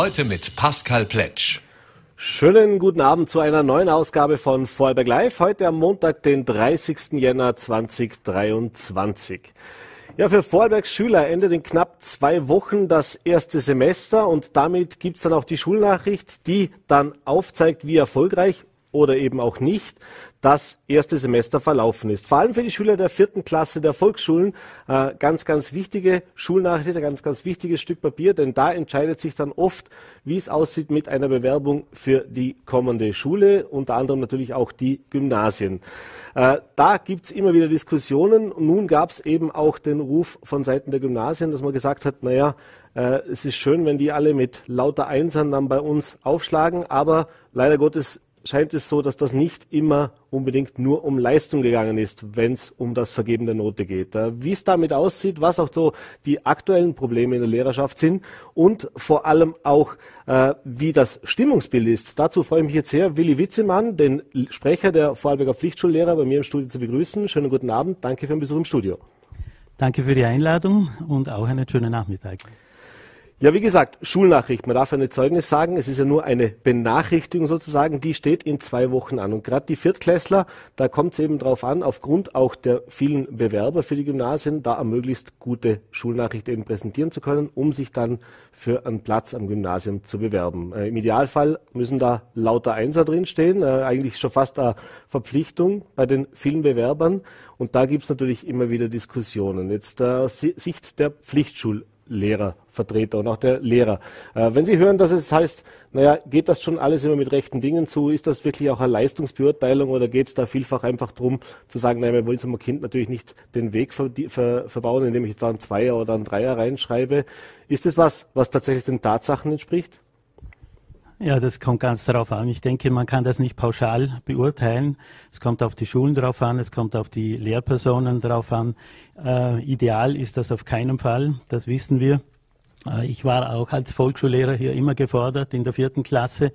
Heute mit Pascal Pletsch. Schönen guten Abend zu einer neuen Ausgabe von Vorarlberg Live. Heute am Montag, den 30. Jänner 2023. Ja, für Vorarlbergs Schüler endet in knapp zwei Wochen das erste Semester und damit gibt's dann auch die Schulnachricht, die dann aufzeigt, wie erfolgreich oder eben auch nicht das erste Semester verlaufen ist. Vor allem für die Schüler der vierten Klasse der Volksschulen äh, ganz, ganz wichtige Schulnachricht, ein ganz, ganz wichtiges Stück Papier, denn da entscheidet sich dann oft, wie es aussieht mit einer Bewerbung für die kommende Schule, unter anderem natürlich auch die Gymnasien. Äh, da gibt's immer wieder Diskussionen. Nun gab's eben auch den Ruf von Seiten der Gymnasien, dass man gesagt hat, naja, äh, es ist schön, wenn die alle mit lauter Einsern dann bei uns aufschlagen, aber leider Gottes scheint es so, dass das nicht immer unbedingt nur um Leistung gegangen ist, wenn es um das Vergeben der Note geht. Wie es damit aussieht, was auch so die aktuellen Probleme in der Lehrerschaft sind und vor allem auch, äh, wie das Stimmungsbild ist. Dazu freue ich mich jetzt sehr, Willi Witzemann, den Sprecher der Vorarlberger Pflichtschullehrer, bei mir im Studio zu begrüßen. Schönen guten Abend, danke für den Besuch im Studio. Danke für die Einladung und auch einen schönen Nachmittag. Ja, wie gesagt, Schulnachricht. Man darf ja nicht Zeugnis sagen. Es ist ja nur eine Benachrichtigung sozusagen. Die steht in zwei Wochen an. Und gerade die Viertklässler, da kommt es eben drauf an, aufgrund auch der vielen Bewerber für die Gymnasien, da möglichst gute Schulnachricht eben präsentieren zu können, um sich dann für einen Platz am Gymnasium zu bewerben. Äh, Im Idealfall müssen da lauter Einser drinstehen. Äh, eigentlich schon fast eine Verpflichtung bei den vielen Bewerbern. Und da gibt es natürlich immer wieder Diskussionen. Jetzt äh, aus Sicht der Pflichtschul Lehrervertreter und auch der Lehrer. Äh, wenn Sie hören, dass es heißt, naja, geht das schon alles immer mit rechten Dingen zu? Ist das wirklich auch eine Leistungsbeurteilung oder geht es da vielfach einfach darum zu sagen, naja, wir wollen unserem Kind natürlich nicht den Weg ver ver verbauen, indem ich da einen Zweier oder einen Dreier reinschreibe? Ist das was, was tatsächlich den Tatsachen entspricht? Ja, das kommt ganz darauf an. Ich denke, man kann das nicht pauschal beurteilen. Es kommt auf die Schulen drauf an, es kommt auf die Lehrpersonen drauf an. Äh, ideal ist das auf keinen Fall, das wissen wir. Äh, ich war auch als Volksschullehrer hier immer gefordert in der vierten Klasse.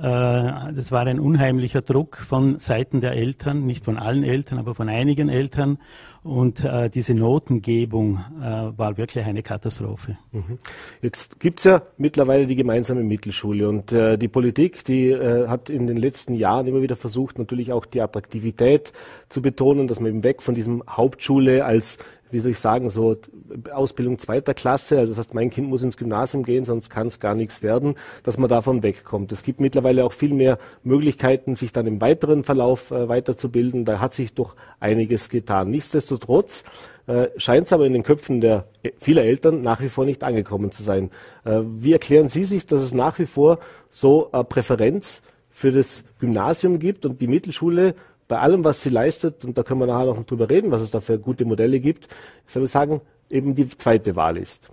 Äh, das war ein unheimlicher Druck von Seiten der Eltern, nicht von allen Eltern, aber von einigen Eltern. Und äh, diese Notengebung äh, war wirklich eine Katastrophe. Mhm. Jetzt gibt's ja mittlerweile die gemeinsame Mittelschule und äh, die Politik, die äh, hat in den letzten Jahren immer wieder versucht, natürlich auch die Attraktivität zu betonen, dass man eben weg von diesem Hauptschule als wie soll ich sagen, so Ausbildung zweiter Klasse, also das heißt, mein Kind muss ins Gymnasium gehen, sonst kann es gar nichts werden, dass man davon wegkommt. Es gibt mittlerweile auch viel mehr Möglichkeiten, sich dann im weiteren Verlauf äh, weiterzubilden. Da hat sich doch einiges getan. Nichtsdestotrotz äh, scheint es aber in den Köpfen der vieler Eltern nach wie vor nicht angekommen zu sein. Äh, wie erklären Sie sich, dass es nach wie vor so eine Präferenz für das Gymnasium gibt und die Mittelschule bei allem, was sie leistet, und da können wir nachher noch drüber reden, was es da für gute Modelle gibt, ich soll sagen, eben die zweite Wahl ist.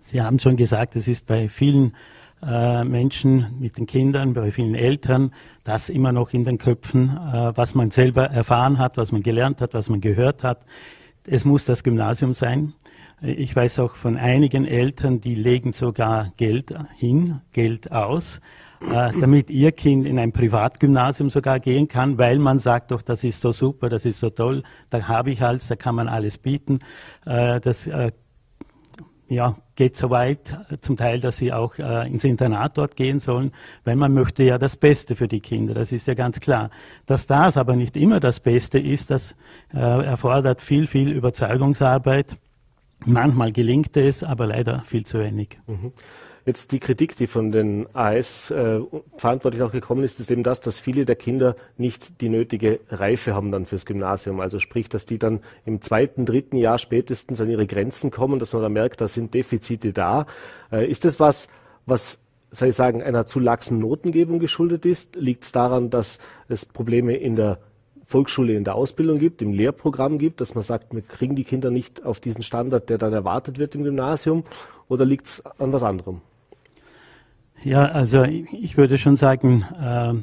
Sie haben schon gesagt, es ist bei vielen äh, Menschen mit den Kindern, bei vielen Eltern, das immer noch in den Köpfen, äh, was man selber erfahren hat, was man gelernt hat, was man gehört hat. Es muss das Gymnasium sein. Ich weiß auch von einigen Eltern, die legen sogar Geld hin, Geld aus, äh, damit ihr Kind in ein Privatgymnasium sogar gehen kann, weil man sagt doch, das ist so super, das ist so toll, da habe ich alles, da kann man alles bieten. Äh, das äh, ja, geht so weit, zum Teil, dass sie auch ins Internat dort gehen sollen, weil man möchte ja das Beste für die Kinder, das ist ja ganz klar. Dass das aber nicht immer das Beste ist, das erfordert viel, viel Überzeugungsarbeit. Manchmal gelingt es, aber leider viel zu wenig. Mhm. Jetzt die Kritik, die von den AS äh, verantwortlich auch gekommen ist, ist eben das, dass viele der Kinder nicht die nötige Reife haben dann fürs Gymnasium. Also sprich, dass die dann im zweiten, dritten Jahr spätestens an ihre Grenzen kommen, dass man da merkt, da sind Defizite da. Äh, ist das was, was soll ich sagen, einer zu laxen Notengebung geschuldet ist? Liegt es daran, dass es Probleme in der Volksschule in der Ausbildung gibt, im Lehrprogramm gibt, dass man sagt, wir kriegen die Kinder nicht auf diesen Standard, der dann erwartet wird im Gymnasium, oder liegt es an was anderem? Ja, also ich würde schon sagen, äh,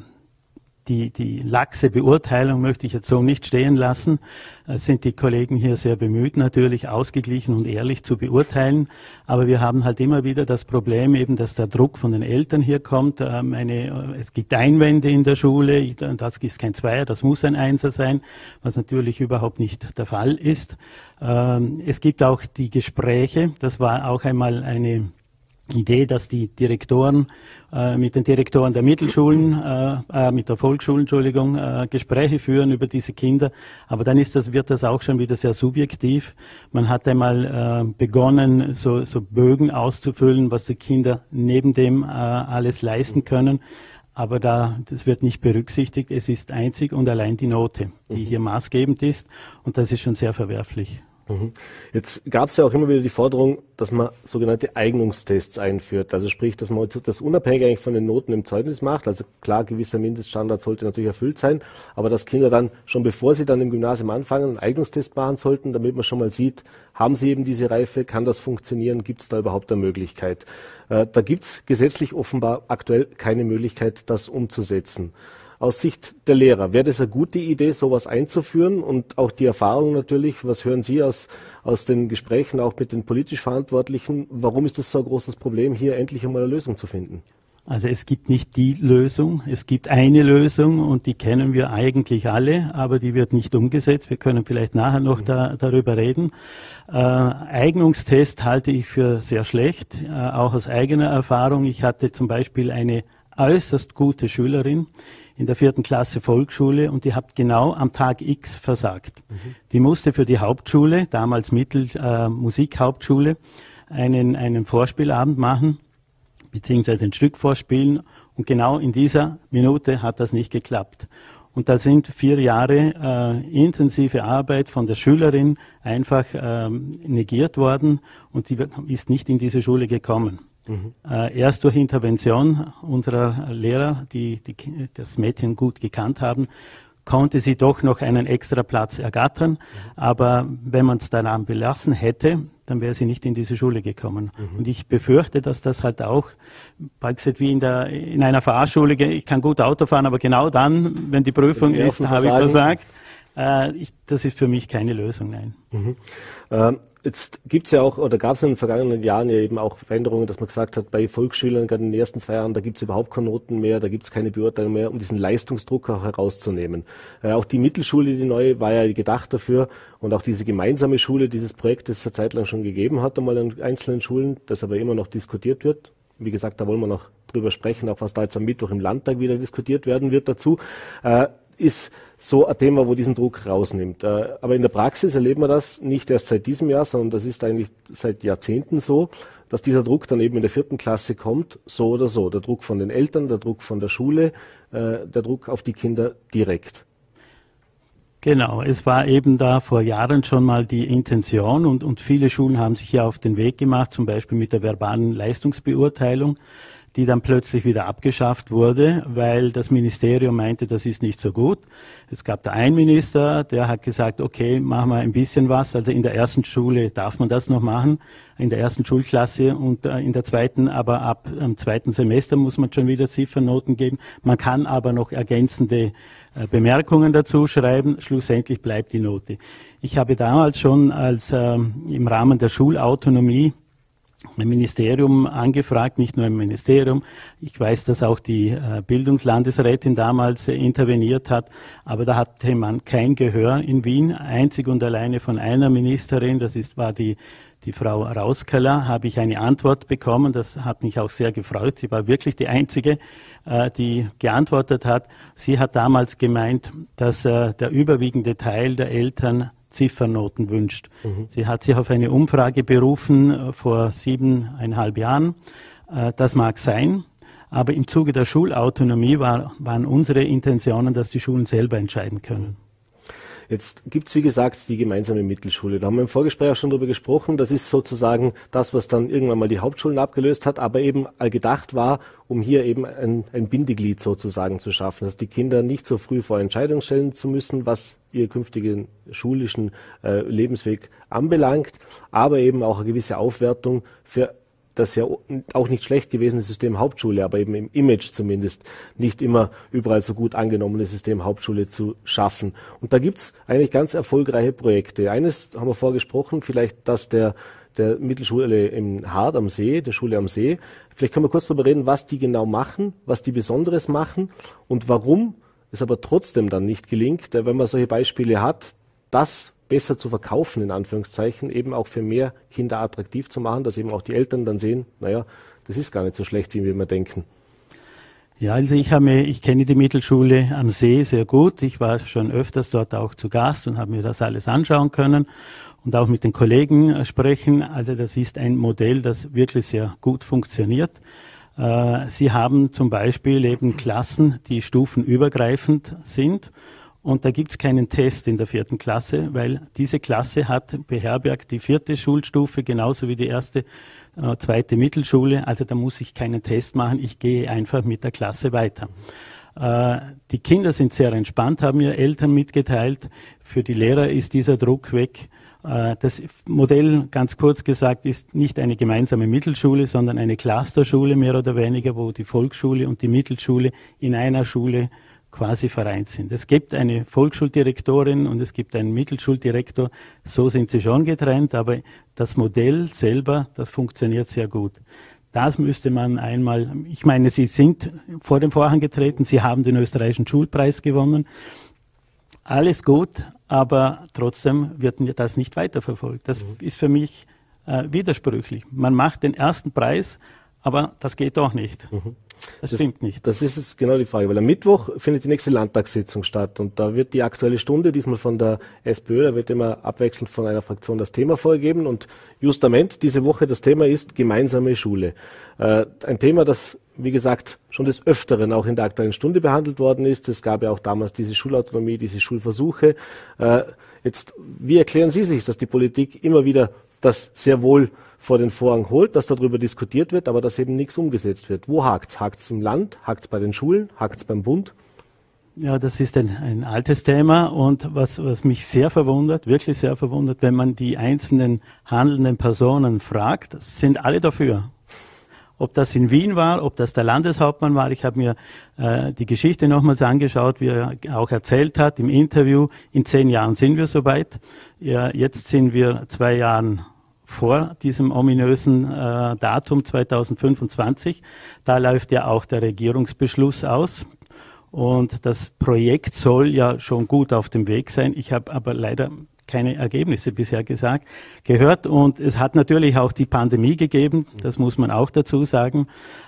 die, die laxe Beurteilung möchte ich jetzt so nicht stehen lassen. Es sind die Kollegen hier sehr bemüht, natürlich ausgeglichen und ehrlich zu beurteilen. Aber wir haben halt immer wieder das Problem eben, dass der Druck von den Eltern hier kommt. Ähm, eine, es gibt Einwände in der Schule, das ist kein Zweier, das muss ein Einser sein, was natürlich überhaupt nicht der Fall ist. Ähm, es gibt auch die Gespräche, das war auch einmal eine Idee, dass die Direktoren äh, mit den Direktoren der Mittelschulen, äh, äh, mit der Volksschulen, Entschuldigung, äh, Gespräche führen über diese Kinder. Aber dann ist das, wird das auch schon wieder sehr subjektiv. Man hat einmal äh, begonnen, so, so Bögen auszufüllen, was die Kinder neben dem äh, alles leisten können. Aber da, das wird nicht berücksichtigt. Es ist einzig und allein die Note, die mhm. hier maßgebend ist. Und das ist schon sehr verwerflich. Mhm. Jetzt gab es ja auch immer wieder die Forderung, dass man sogenannte Eignungstests einführt. Also sprich, dass man das unabhängig eigentlich von den Noten im Zeugnis macht. Also klar, gewisser Mindeststandard sollte natürlich erfüllt sein, aber dass Kinder dann schon bevor sie dann im Gymnasium anfangen, einen Eignungstest machen sollten, damit man schon mal sieht, haben sie eben diese Reife, kann das funktionieren, gibt es da überhaupt eine Möglichkeit. Äh, da gibt es gesetzlich offenbar aktuell keine Möglichkeit, das umzusetzen. Aus Sicht der Lehrer, wäre das eine gute Idee, sowas einzuführen? Und auch die Erfahrung natürlich, was hören Sie aus, aus den Gesprächen auch mit den politisch Verantwortlichen? Warum ist das so ein großes Problem, hier endlich einmal eine Lösung zu finden? Also es gibt nicht die Lösung, es gibt eine Lösung und die kennen wir eigentlich alle, aber die wird nicht umgesetzt. Wir können vielleicht nachher noch da, darüber reden. Äh, Eignungstest halte ich für sehr schlecht, äh, auch aus eigener Erfahrung. Ich hatte zum Beispiel eine äußerst gute Schülerin, in der vierten Klasse Volksschule und die hat genau am Tag X versagt. Mhm. Die musste für die Hauptschule, damals Mittel äh, Musikhauptschule, einen, einen Vorspielabend machen, beziehungsweise ein Stück vorspielen und genau in dieser Minute hat das nicht geklappt. Und da sind vier Jahre äh, intensive Arbeit von der Schülerin einfach ähm, negiert worden und sie ist nicht in diese Schule gekommen. Mhm. Äh, erst durch Intervention unserer Lehrer, die, die das Mädchen gut gekannt haben, konnte sie doch noch einen extra Platz ergattern. Mhm. Aber wenn man es daran belassen hätte, dann wäre sie nicht in diese Schule gekommen. Mhm. Und ich befürchte, dass das halt auch bald wie in, der, in einer Fahrschule, ich kann gut Auto fahren, aber genau dann, wenn die Prüfung ist, habe ich versagt. Äh, ich, das ist für mich keine Lösung, nein. Mhm. Ähm, jetzt gibt's ja auch, oder gab es in den vergangenen Jahren ja eben auch Veränderungen, dass man gesagt hat, bei Volksschülern, gerade in den ersten zwei Jahren, da gibt's überhaupt keine Noten mehr, da gibt's keine Beurteilung mehr, um diesen Leistungsdruck auch herauszunehmen. Äh, auch die Mittelschule, die neue, war ja gedacht dafür und auch diese gemeinsame Schule, dieses Projekt, das es eine Zeit lang schon gegeben hat, einmal in einzelnen Schulen, das aber immer noch diskutiert wird. Wie gesagt, da wollen wir noch drüber sprechen, auch was da jetzt am Mittwoch im Landtag wieder diskutiert werden wird dazu. Äh, ist so ein Thema, wo diesen Druck rausnimmt. Äh, aber in der Praxis erleben wir das nicht erst seit diesem Jahr, sondern das ist eigentlich seit Jahrzehnten so, dass dieser Druck dann eben in der vierten Klasse kommt, so oder so. Der Druck von den Eltern, der Druck von der Schule, äh, der Druck auf die Kinder direkt. Genau, es war eben da vor Jahren schon mal die Intention und, und viele Schulen haben sich ja auf den Weg gemacht, zum Beispiel mit der verbalen Leistungsbeurteilung die dann plötzlich wieder abgeschafft wurde, weil das Ministerium meinte, das ist nicht so gut. Es gab da einen Minister, der hat gesagt, okay, machen wir ein bisschen was. Also in der ersten Schule darf man das noch machen, in der ersten Schulklasse und äh, in der zweiten, aber ab dem zweiten Semester muss man schon wieder Ziffernoten geben. Man kann aber noch ergänzende äh, Bemerkungen dazu schreiben. Schlussendlich bleibt die Note. Ich habe damals schon als äh, im Rahmen der Schulautonomie im Ministerium angefragt, nicht nur im Ministerium. Ich weiß, dass auch die äh, Bildungslandesrätin damals äh, interveniert hat, aber da hatte man kein Gehör in Wien. Einzig und alleine von einer Ministerin, das ist, war die, die Frau Rauskeller, habe ich eine Antwort bekommen. Das hat mich auch sehr gefreut. Sie war wirklich die einzige, äh, die geantwortet hat. Sie hat damals gemeint, dass der überwiegende Teil der Eltern Ziffernoten wünscht. Mhm. Sie hat sich auf eine Umfrage berufen äh, vor siebeneinhalb Jahren. Äh, das mag sein, aber im Zuge der Schulautonomie war, waren unsere Intentionen, dass die Schulen selber entscheiden können. Jetzt gibt's wie gesagt, die gemeinsame Mittelschule. Da haben wir im Vorgespräch auch schon drüber gesprochen. Das ist sozusagen das, was dann irgendwann mal die Hauptschulen abgelöst hat, aber eben gedacht war, um hier eben ein, ein Bindeglied sozusagen zu schaffen, dass die Kinder nicht so früh vor Entscheidungen stellen zu müssen, was ihr künftigen schulischen äh, Lebensweg anbelangt, aber eben auch eine gewisse Aufwertung für das ja auch nicht schlecht gewesene System Hauptschule, aber eben im Image zumindest nicht immer überall so gut angenommene System Hauptschule zu schaffen. Und da gibt's eigentlich ganz erfolgreiche Projekte. Eines haben wir vorgesprochen, vielleicht dass der der Mittelschule in Hart am See, der Schule am See. Vielleicht können wir kurz darüber reden, was die genau machen, was die Besonderes machen und warum es aber trotzdem dann nicht gelingt, wenn man solche Beispiele hat, das besser zu verkaufen, in Anführungszeichen, eben auch für mehr Kinder attraktiv zu machen, dass eben auch die Eltern dann sehen, naja, das ist gar nicht so schlecht, wie wir immer denken. Ja, also ich habe, ich kenne die Mittelschule am See sehr gut. Ich war schon öfters dort auch zu Gast und habe mir das alles anschauen können und auch mit den Kollegen äh, sprechen. Also das ist ein Modell, das wirklich sehr gut funktioniert. Äh, Sie haben zum Beispiel eben Klassen, die stufenübergreifend sind. Und da gibt es keinen Test in der vierten Klasse, weil diese Klasse hat beherbergt die vierte Schulstufe genauso wie die erste, äh, zweite Mittelschule. Also da muss ich keinen Test machen. Ich gehe einfach mit der Klasse weiter. Äh, die Kinder sind sehr entspannt, haben mir Eltern mitgeteilt. Für die Lehrer ist dieser Druck weg. Äh, das Modell, ganz kurz gesagt, ist nicht eine gemeinsame Mittelschule, sondern eine Clusterschule mehr oder weniger, wo die Volksschule und die Mittelschule in einer Schule quasi vereint sind. Es gibt eine Volksschuldirektorin und es gibt einen Mittelschuldirektor. So sind sie schon getrennt, aber das Modell selber, das funktioniert sehr gut. Das müsste man einmal, ich meine, Sie sind vor dem Vorhang getreten, Sie haben den österreichischen Schulpreis gewonnen. Alles gut, aber trotzdem wird das nicht weiterverfolgt. Das mhm. ist für mich äh, widersprüchlich. Man macht den ersten Preis, aber das geht doch nicht. Mhm. Das, das, stimmt nicht. Das ist jetzt genau die Frage, weil am Mittwoch findet die nächste Landtagssitzung statt und da wird die aktuelle Stunde, diesmal von der SPÖ, da wird immer abwechselnd von einer Fraktion das Thema vorgegeben und justament diese Woche das Thema ist gemeinsame Schule. Äh, ein Thema, das, wie gesagt, schon des Öfteren auch in der aktuellen Stunde behandelt worden ist. Es gab ja auch damals diese Schulautonomie, diese Schulversuche. Äh, jetzt, wie erklären Sie sich, dass die Politik immer wieder das sehr wohl vor den Vorhang holt, dass darüber diskutiert wird, aber dass eben nichts umgesetzt wird. Wo hakt's? Hakt's im Land? Hakt's bei den Schulen? Hakt's beim Bund? Ja, das ist ein, ein altes Thema und was, was mich sehr verwundert, wirklich sehr verwundert, wenn man die einzelnen handelnden Personen fragt, sind alle dafür. Ob das in Wien war, ob das der Landeshauptmann war, ich habe mir äh, die Geschichte nochmals angeschaut, wie er auch erzählt hat im Interview. In zehn Jahren sind wir soweit. Ja, jetzt sind wir zwei Jahren vor diesem ominösen äh, Datum 2025. Da läuft ja auch der Regierungsbeschluss aus. Und das Projekt soll ja schon gut auf dem Weg sein. Ich habe aber leider keine Ergebnisse bisher gesagt, gehört. Und es hat natürlich auch die Pandemie gegeben, das muss man auch dazu sagen.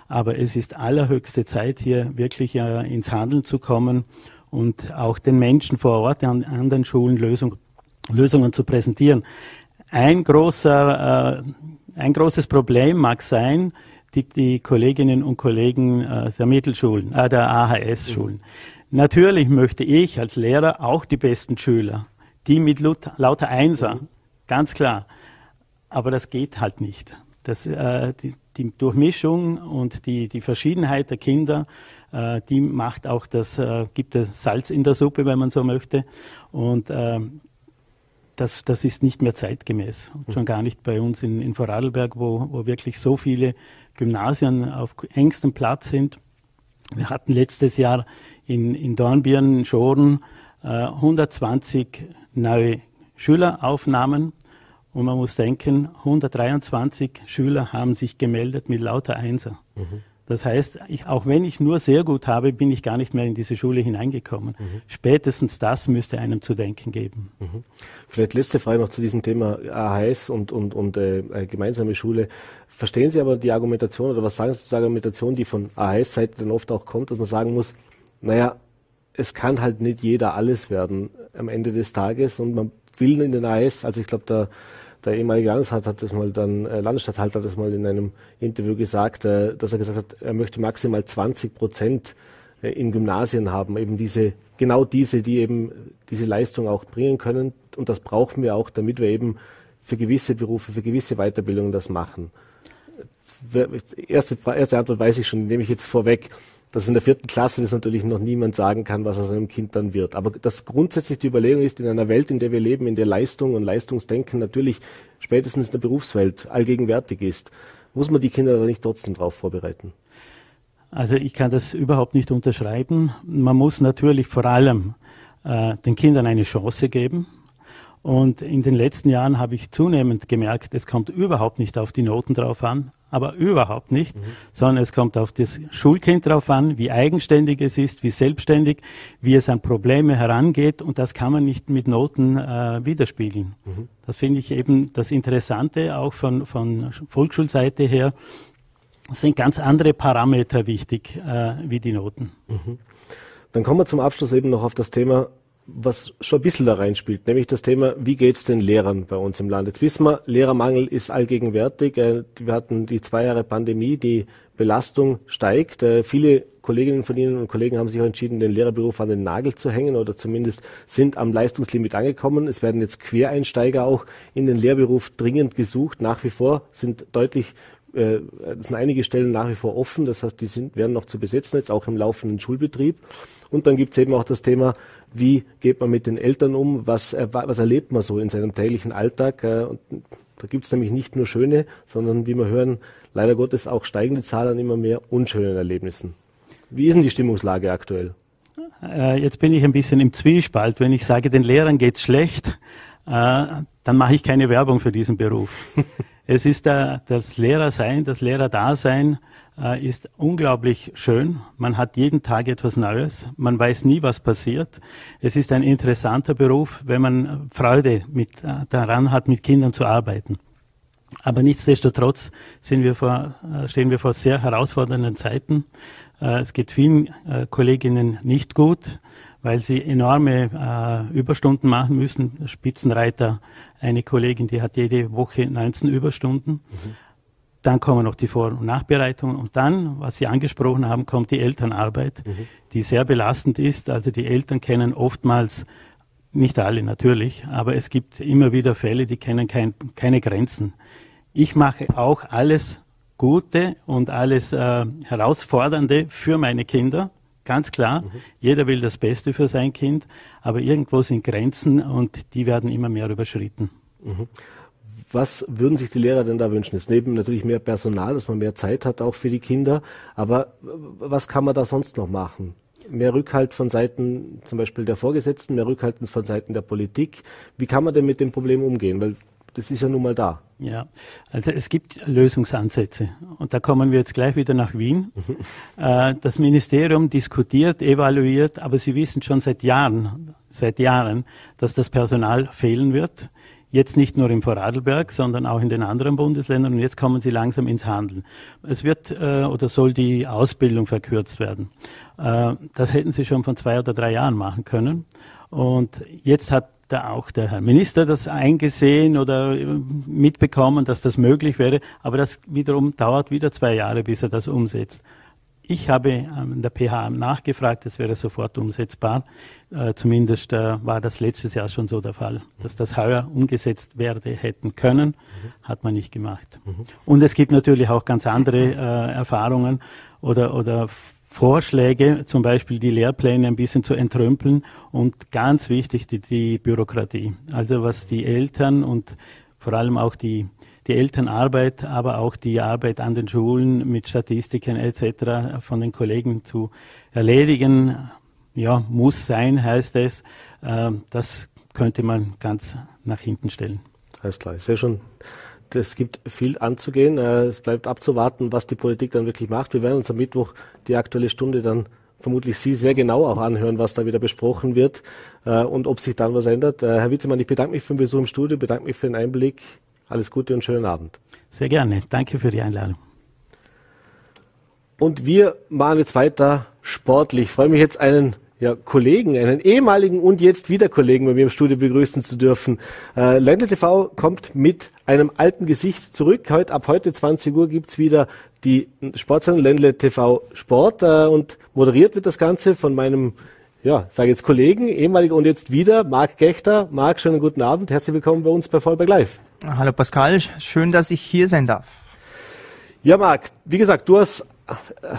Aber es ist allerhöchste Zeit, hier wirklich äh, ins Handeln zu kommen und auch den Menschen vor Ort an anderen Schulen Lösung, Lösungen zu präsentieren. Ein großer, äh, ein großes Problem mag sein, die, die Kolleginnen und Kollegen äh, der Mittelschulen, äh, der AHS-Schulen. Mhm. Natürlich möchte ich als Lehrer auch die besten Schüler, die mit lauter Einser, mhm. ganz klar. Aber das geht halt nicht. Das, äh, die, die Durchmischung und die, die Verschiedenheit der Kinder, äh, die macht auch das, äh, gibt das Salz in der Suppe, wenn man so möchte. Und äh, das, das ist nicht mehr zeitgemäß. Und schon gar nicht bei uns in, in Vorarlberg, wo, wo wirklich so viele Gymnasien auf engstem Platz sind. Wir hatten letztes Jahr in, in Dornbirn, in Schoren, äh, 120 neue Schüleraufnahmen. Und man muss denken, 123 Schüler haben sich gemeldet mit lauter Einser. Mhm. Das heißt, ich, auch wenn ich nur sehr gut habe, bin ich gar nicht mehr in diese Schule hineingekommen. Mhm. Spätestens das müsste einem zu denken geben. Mhm. Vielleicht letzte Frage noch zu diesem Thema AHS und, und, und äh, äh, gemeinsame Schule. Verstehen Sie aber die Argumentation oder was sagen Sie zur Argumentation, die von AHS-Seite dann oft auch kommt, dass man sagen muss, naja, es kann halt nicht jeder alles werden am Ende des Tages und man will in den AHS, also ich glaube, da der ehemalige Landesrat hat das mal dann, äh, Landesstatthalter hat das mal in einem Interview gesagt, äh, dass er gesagt hat, er möchte maximal 20 Prozent äh, in Gymnasien haben, eben diese, genau diese, die eben diese Leistung auch bringen können. Und das brauchen wir auch, damit wir eben für gewisse Berufe, für gewisse Weiterbildungen das machen. Erste, erste Antwort weiß ich schon, nehme ich jetzt vorweg dass in der vierten Klasse das natürlich noch niemand sagen kann, was aus einem Kind dann wird. Aber das grundsätzlich die Überlegung ist, in einer Welt, in der wir leben, in der Leistung und Leistungsdenken natürlich spätestens in der Berufswelt allgegenwärtig ist, muss man die Kinder da nicht trotzdem darauf vorbereiten? Also ich kann das überhaupt nicht unterschreiben. Man muss natürlich vor allem äh, den Kindern eine Chance geben. Und in den letzten Jahren habe ich zunehmend gemerkt, es kommt überhaupt nicht auf die Noten drauf an, aber überhaupt nicht, mhm. sondern es kommt auf das Schulkind drauf an, wie eigenständig es ist, wie selbstständig, wie es an Probleme herangeht und das kann man nicht mit Noten äh, widerspiegeln. Mhm. Das finde ich eben das Interessante auch von, von Volksschulseite her, sind ganz andere Parameter wichtig äh, wie die Noten. Mhm. Dann kommen wir zum Abschluss eben noch auf das Thema was schon ein bisschen da reinspielt, nämlich das Thema, wie geht es den Lehrern bei uns im Land? Jetzt wissen wir, Lehrermangel ist allgegenwärtig. Äh, wir hatten die zwei Jahre Pandemie, die Belastung steigt. Äh, viele Kolleginnen von Ihnen und Kollegen haben sich auch entschieden, den Lehrerberuf an den Nagel zu hängen oder zumindest sind am Leistungslimit angekommen. Es werden jetzt Quereinsteiger auch in den Lehrberuf dringend gesucht. Nach wie vor sind deutlich äh, sind einige Stellen nach wie vor offen, das heißt, die sind, werden noch zu besetzen, jetzt auch im laufenden Schulbetrieb. Und dann gibt es eben auch das Thema, wie geht man mit den Eltern um, was, was erlebt man so in seinem täglichen Alltag. Äh, und da gibt es nämlich nicht nur schöne, sondern wie wir hören, leider Gottes auch steigende Zahl an immer mehr unschönen Erlebnissen. Wie ist denn die Stimmungslage aktuell? Äh, jetzt bin ich ein bisschen im Zwiespalt. Wenn ich sage, den Lehrern geht's schlecht, dann mache ich keine Werbung für diesen Beruf. Es ist der, das Lehrersein, das Lehrerdasein äh, ist unglaublich schön. Man hat jeden Tag etwas Neues. Man weiß nie, was passiert. Es ist ein interessanter Beruf, wenn man Freude mit, äh, daran hat, mit Kindern zu arbeiten. Aber nichtsdestotrotz sind wir vor, äh, stehen wir vor sehr herausfordernden Zeiten. Es geht vielen Kolleginnen nicht gut weil sie enorme Überstunden machen müssen. Spitzenreiter, eine Kollegin, die hat jede Woche 19 Überstunden. Mhm. Dann kommen noch die Vor- und Nachbereitungen. Und dann, was Sie angesprochen haben, kommt die Elternarbeit, mhm. die sehr belastend ist. Also die Eltern kennen oftmals, nicht alle natürlich, aber es gibt immer wieder Fälle, die kennen kein, keine Grenzen. Ich mache auch alles Gute und alles äh, Herausfordernde für meine Kinder Ganz klar, mhm. jeder will das Beste für sein Kind, aber irgendwo sind Grenzen und die werden immer mehr überschritten. Mhm. Was würden sich die Lehrer denn da wünschen? Jetzt neben natürlich mehr Personal, dass man mehr Zeit hat auch für die Kinder, aber was kann man da sonst noch machen? Mehr Rückhalt von Seiten zum Beispiel der Vorgesetzten, mehr Rückhalt von Seiten der Politik. Wie kann man denn mit dem Problem umgehen? Weil das ist ja nun mal da. Ja, also es gibt Lösungsansätze. Und da kommen wir jetzt gleich wieder nach Wien. äh, das Ministerium diskutiert, evaluiert, aber Sie wissen schon seit Jahren, seit Jahren, dass das Personal fehlen wird. Jetzt nicht nur im Vorarlberg, sondern auch in den anderen Bundesländern. Und jetzt kommen sie langsam ins Handeln. Es wird äh, oder soll die Ausbildung verkürzt werden. Äh, das hätten sie schon von zwei oder drei Jahren machen können. Und jetzt hat da auch der Herr Minister das eingesehen oder äh, mitbekommen, dass das möglich wäre. Aber das wiederum dauert wieder zwei Jahre, bis er das umsetzt. Ich habe an der PH nachgefragt, es wäre sofort umsetzbar. Äh, zumindest äh, war das letztes Jahr schon so der Fall, dass das heuer umgesetzt werde hätten können, mhm. hat man nicht gemacht. Mhm. Und es gibt natürlich auch ganz andere äh, Erfahrungen oder, oder Vorschläge, zum Beispiel die Lehrpläne ein bisschen zu entrümpeln und ganz wichtig die, die Bürokratie. Also was die Eltern und vor allem auch die, die Elternarbeit, aber auch die Arbeit an den Schulen mit Statistiken etc. von den Kollegen zu erledigen, ja, muss sein, heißt es. Äh, das könnte man ganz nach hinten stellen. Alles klar, sehr schön es gibt viel anzugehen. Äh, es bleibt abzuwarten, was die Politik dann wirklich macht. Wir werden uns am Mittwoch die aktuelle Stunde dann vermutlich Sie sehr genau auch anhören, was da wieder besprochen wird äh, und ob sich dann was ändert. Äh, Herr Witzemann, ich bedanke mich für den Besuch im Studio, bedanke mich für den Einblick. Alles Gute und schönen Abend. Sehr gerne. Danke für die Einladung. Und wir machen jetzt weiter sportlich. Ich freue mich jetzt einen ja, Kollegen, einen ehemaligen und jetzt wieder Kollegen bei mir im Studio begrüßen zu dürfen. Äh, Ländle TV kommt mit einem alten Gesicht zurück. Heute, ab heute 20 Uhr gibt's wieder die Sportsendung Ländle TV Sport äh, und moderiert wird das Ganze von meinem, ja, sage jetzt Kollegen, ehemaliger und jetzt wieder, Marc Gechter. Marc, schönen guten Abend. Herzlich willkommen bei uns bei Vollberg Live. Hallo Pascal, schön, dass ich hier sein darf. Ja, Marc, wie gesagt, du hast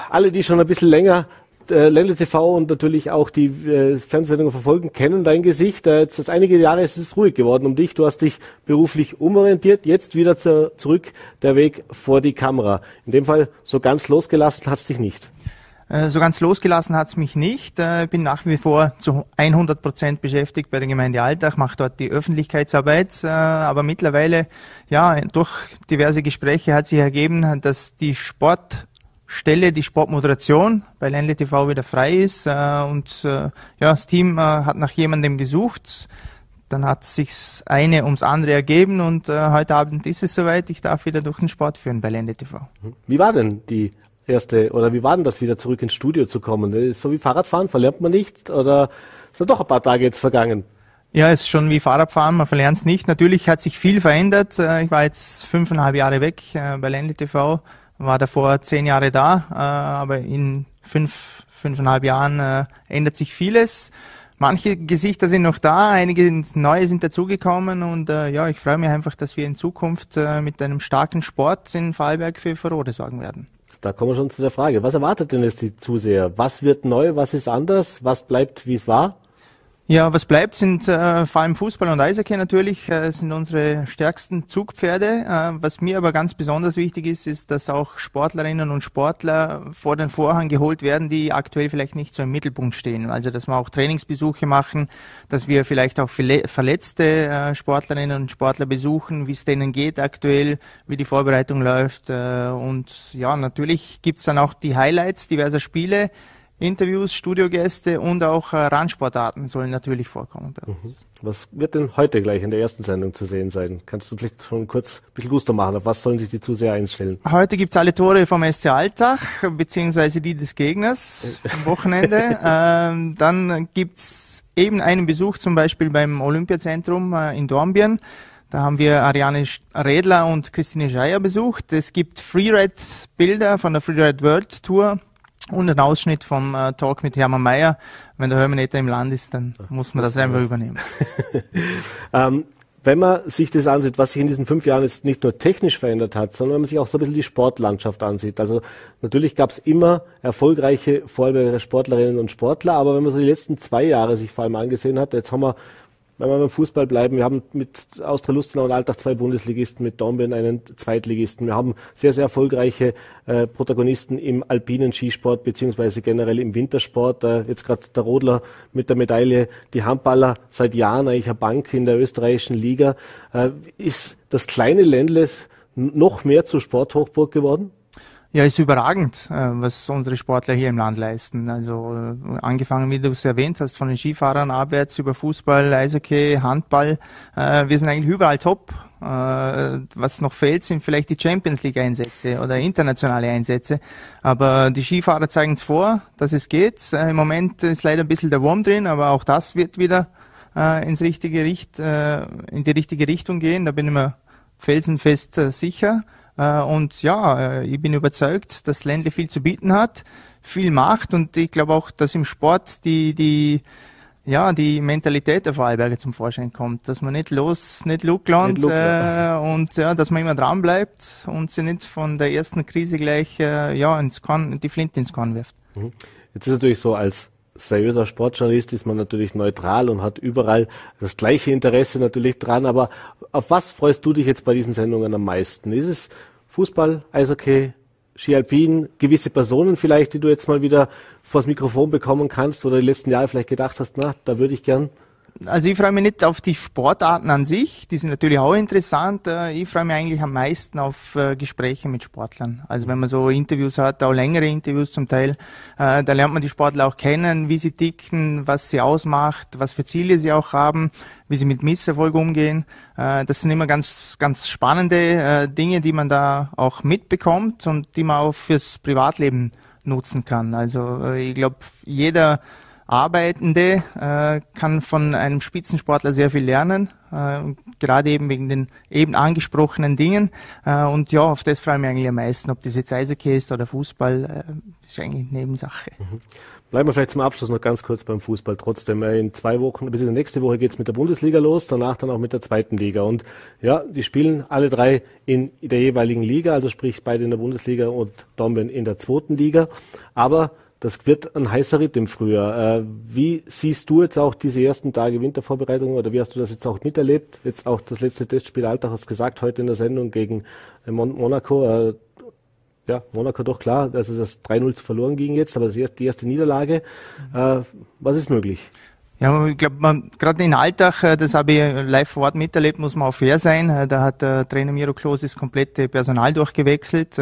alle, die schon ein bisschen länger äh, Ländle TV und natürlich auch die äh, Fernsehsendungen verfolgen, kennen dein Gesicht. Äh, jetzt, seit einige Jahre ist es ruhig geworden um dich. Du hast dich beruflich umorientiert. Jetzt wieder zu, zurück der Weg vor die Kamera. In dem Fall so ganz losgelassen hat es dich nicht. Äh, so ganz losgelassen hat es mich nicht. Ich äh, bin nach wie vor zu 100 Prozent beschäftigt bei der Gemeinde Alltag, mache dort die Öffentlichkeitsarbeit. Äh, aber mittlerweile, ja, durch diverse Gespräche hat sich ergeben, dass die Sport Stelle die Sportmoderation bei Ländle TV wieder frei ist und ja, das Team hat nach jemandem gesucht. dann hat sich's eine ums andere ergeben und heute Abend ist es soweit. Ich darf wieder durch den Sport führen bei Lende TV. Wie war denn die erste oder wie war denn das wieder zurück ins Studio zu kommen? So wie Fahrradfahren verlernt man nicht oder sind doch ein paar Tage jetzt vergangen? Ja, ist schon wie Fahrradfahren, man verlernt es nicht. Natürlich hat sich viel verändert. Äh, ich war jetzt fünfeinhalb Jahre weg äh, bei Ländle TV, war davor zehn Jahre da, äh, aber in fünf, fünfeinhalb Jahren ändert sich vieles. Manche Gesichter sind noch da, einige neue sind dazugekommen und ja, ich freue mich einfach, dass wir in Zukunft mit einem starken Sport in Vorarlberg für Furore sorgen werden. Da kommen wir schon zu der Frage. Was erwartet denn jetzt die Zuseher? Was wird neu? Was ist anders? Was bleibt, wie es war? Ja, was bleibt, sind äh, vor allem Fußball und Eishockey natürlich, äh, sind unsere stärksten Zugpferde. Äh, was mir aber ganz besonders wichtig ist, ist, dass auch Sportlerinnen und Sportler vor den Vorhang geholt werden, die aktuell vielleicht nicht so im Mittelpunkt stehen. Also, dass wir auch Trainingsbesuche machen, dass wir vielleicht auch verletzte äh, Sportlerinnen und Sportler besuchen, wie es denen geht aktuell, wie die Vorbereitung läuft. Äh, und ja, natürlich gibt's dann auch die Highlights diverser Spiele Interviews, Studiogäste und auch äh, Randsportarten sollen natürlich vorkommen. Mhm. Was wird denn heute gleich in der ersten Sendung zu sehen sein? Kannst du vielleicht schon kurz ein bisschen Gusto machen? Auf was sollen sich die Zuseher einstellen? Heute gibt's alle Tore vom SC Alltag, beziehungsweise die des Gegners am Wochenende. ähm, dann gibt's eben einen Besuch zum Beispiel beim Olympiazentrum äh, in Dornbirn. Da haben wir Ariane Redler und Christine Scheier besucht. Es gibt Freeride-Bilder von der Freeride World Tour und ein Ausschnitt vom äh, Talk mit Hermann Mayer. Wenn der Hermann im Land ist, dann muss man das einfach übernehmen. ähm, wenn man sich das ansieht, was sich in diesen fünf Jahren jetzt nicht nur technisch verändert hat, sondern wenn man sich auch so ein bisschen die Sportlandschaft ansieht. Also natürlich gab es immer erfolgreiche Vorarlberger Sportlerinnen und Sportler, aber wenn man so die letzten zwei Jahre sich vor allem angesehen hat, jetzt haben wir wenn wir beim Fußball bleiben, wir haben mit Austria Lustenau und Alltag zwei Bundesligisten, mit Dornbirn einen Zweitligisten. Wir haben sehr, sehr erfolgreiche äh, Protagonisten im alpinen Skisport beziehungsweise generell im Wintersport. Äh, jetzt gerade der Rodler mit der Medaille, die Handballer seit Jahren eigentlich eine Bank in der österreichischen Liga. Äh, ist das kleine Ländle noch mehr zur Sporthochburg geworden? Ja, ist überragend, äh, was unsere Sportler hier im Land leisten. Also äh, angefangen, wie du es erwähnt hast, von den Skifahrern abwärts über Fußball, Eishockey, Handball. Äh, wir sind eigentlich überall top. Was noch fehlt, sind vielleicht die Champions League Einsätze oder internationale Einsätze. Aber die Skifahrer zeigen es vor, dass es geht. Im Moment ist leider ein bisschen der Wurm drin, aber auch das wird wieder ins richtige Richt, in die richtige Richtung gehen. Da bin ich mir felsenfest sicher. Äh, und ja, äh, ich bin überzeugt, dass Ländle viel zu bieten hat, viel macht und ich glaube auch, dass im Sport die, die, ja, die Mentalität der Vorarlberger zum Vorschein kommt, dass man nicht los, nicht Luckland äh, und ja, dass man immer dran bleibt und sie nicht von der ersten Krise gleich äh, ja ins Korn, die Flinte ins Korn wirft. Mhm. Jetzt ist natürlich so als seriöser Sportjournalist ist man natürlich neutral und hat überall das gleiche Interesse natürlich dran. Aber auf was freust du dich jetzt bei diesen Sendungen am meisten? Ist es Fußball, Eishockey, Ski Alpin, gewisse Personen vielleicht, die du jetzt mal wieder vors Mikrofon bekommen kannst, wo du die letzten Jahre vielleicht gedacht hast, na, da würde ich gern also ich freue mich nicht auf die Sportarten an sich, die sind natürlich auch interessant. Äh, ich freue mich eigentlich am meisten auf äh, Gespräche mit Sportlern. Also wenn man so Interviews hat, auch längere Interviews zum Teil, äh, da lernt man die Sportler auch kennen, wie sie ticken, was sie ausmacht, was für Ziele sie auch haben, wie sie mit Misserfolg umgehen. Das sind immer ganz, ganz spannende Dinge, die man da auch mitbekommt und die man auch fürs Privatleben nutzen kann. Also ich glaube, jeder Arbeitende äh, kann von einem Spitzensportler sehr viel lernen, äh, gerade eben wegen den eben angesprochenen Dingen. Äh, und ja, auf das freue ich mich eigentlich am meisten. Ob das jetzt Eishockey ist oder Fußball, äh, ist eigentlich Nebensache. Mhm. Bleiben wir vielleicht zum Abschluss noch ganz kurz beim Fußball trotzdem. Äh, in zwei Wochen, bis nächste Woche geht's mit der Bundesliga los, danach dann auch mit der zweiten Liga. Und ja, die spielen alle drei in der jeweiligen Liga, also sprich beide in der Bundesliga und Dornbirn in der zweiten Liga. Aber das wird ein heißer Ritt im Frühjahr. Äh, wie siehst du jetzt auch diese ersten Tage Wintervorbereitung oder wie hast du das jetzt auch miterlebt? Jetzt auch das letzte Testspiel Alltag hast gesagt heute in der Sendung gegen äh, Mon Monaco. Äh, ja, Monaco doch klar, also das 3-0 verloren ging jetzt, aber das erste, die erste Niederlage. Äh, was ist möglich? Ja, ich glaube, gerade in Alltag, äh, das habe ich live vor Ort miterlebt, muss man auch fair sein. Da hat der Trainer Miro Klos das komplette Personal durchgewechselt.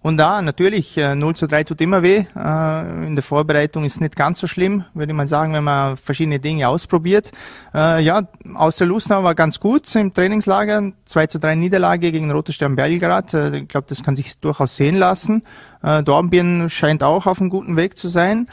Und da natürlich, äh, 0 zu 3 tut immer weh. Äh, in der Vorbereitung ist nicht ganz so schlimm, würde ich mal sagen, wenn man verschiedene Dinge ausprobiert. Äh, ja, außer Lusnau war ganz gut im Trainingslager. 2 zu 3 Niederlage gegen Rote Stern Belgrad. Äh, ich glaube, das kann sich durchaus sehen lassen. Äh, Dornbirn scheint auch auf einem guten Weg zu sein.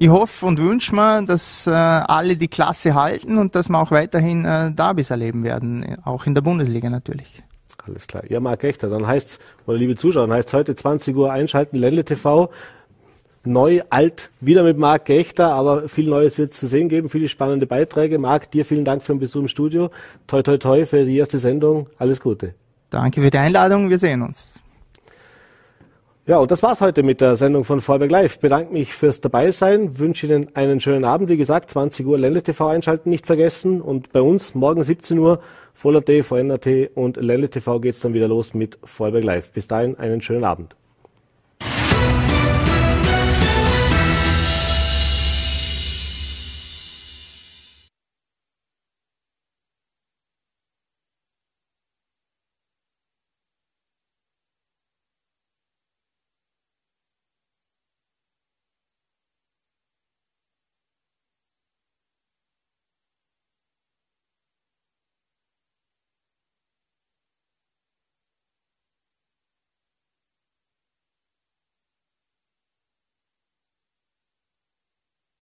Ich hoffe und wünsche mir, dass äh, alle die Klasse halten und dass wir auch weiterhin äh, Derbys erleben werden, auch in der Bundesliga natürlich. Alles klar. Ja, Marc Echter, dann heißt's, oder liebe Zuschauer, dann heißt heute 20 Uhr einschalten, Ländle TV. Neu, alt, wieder mit Marc Gechter, aber viel Neues wird es zu sehen geben, viele spannende Beiträge. Marc, dir vielen Dank für den Besuch im Studio. Toi, toi, toi für die erste Sendung. Alles Gute. Danke für die Einladung. Wir sehen uns. Ja, und das war's heute mit der Sendung von Vorberg Live. Bedanke mich fürs Dabeisein, wünsche Ihnen einen schönen Abend. Wie gesagt, 20 Uhr Ländle TV einschalten, nicht vergessen. Und bei uns morgen 17 Uhr Voller.t, VNRT und Ländle TV geht's dann wieder los mit Vorberg Live. Bis dahin einen schönen Abend.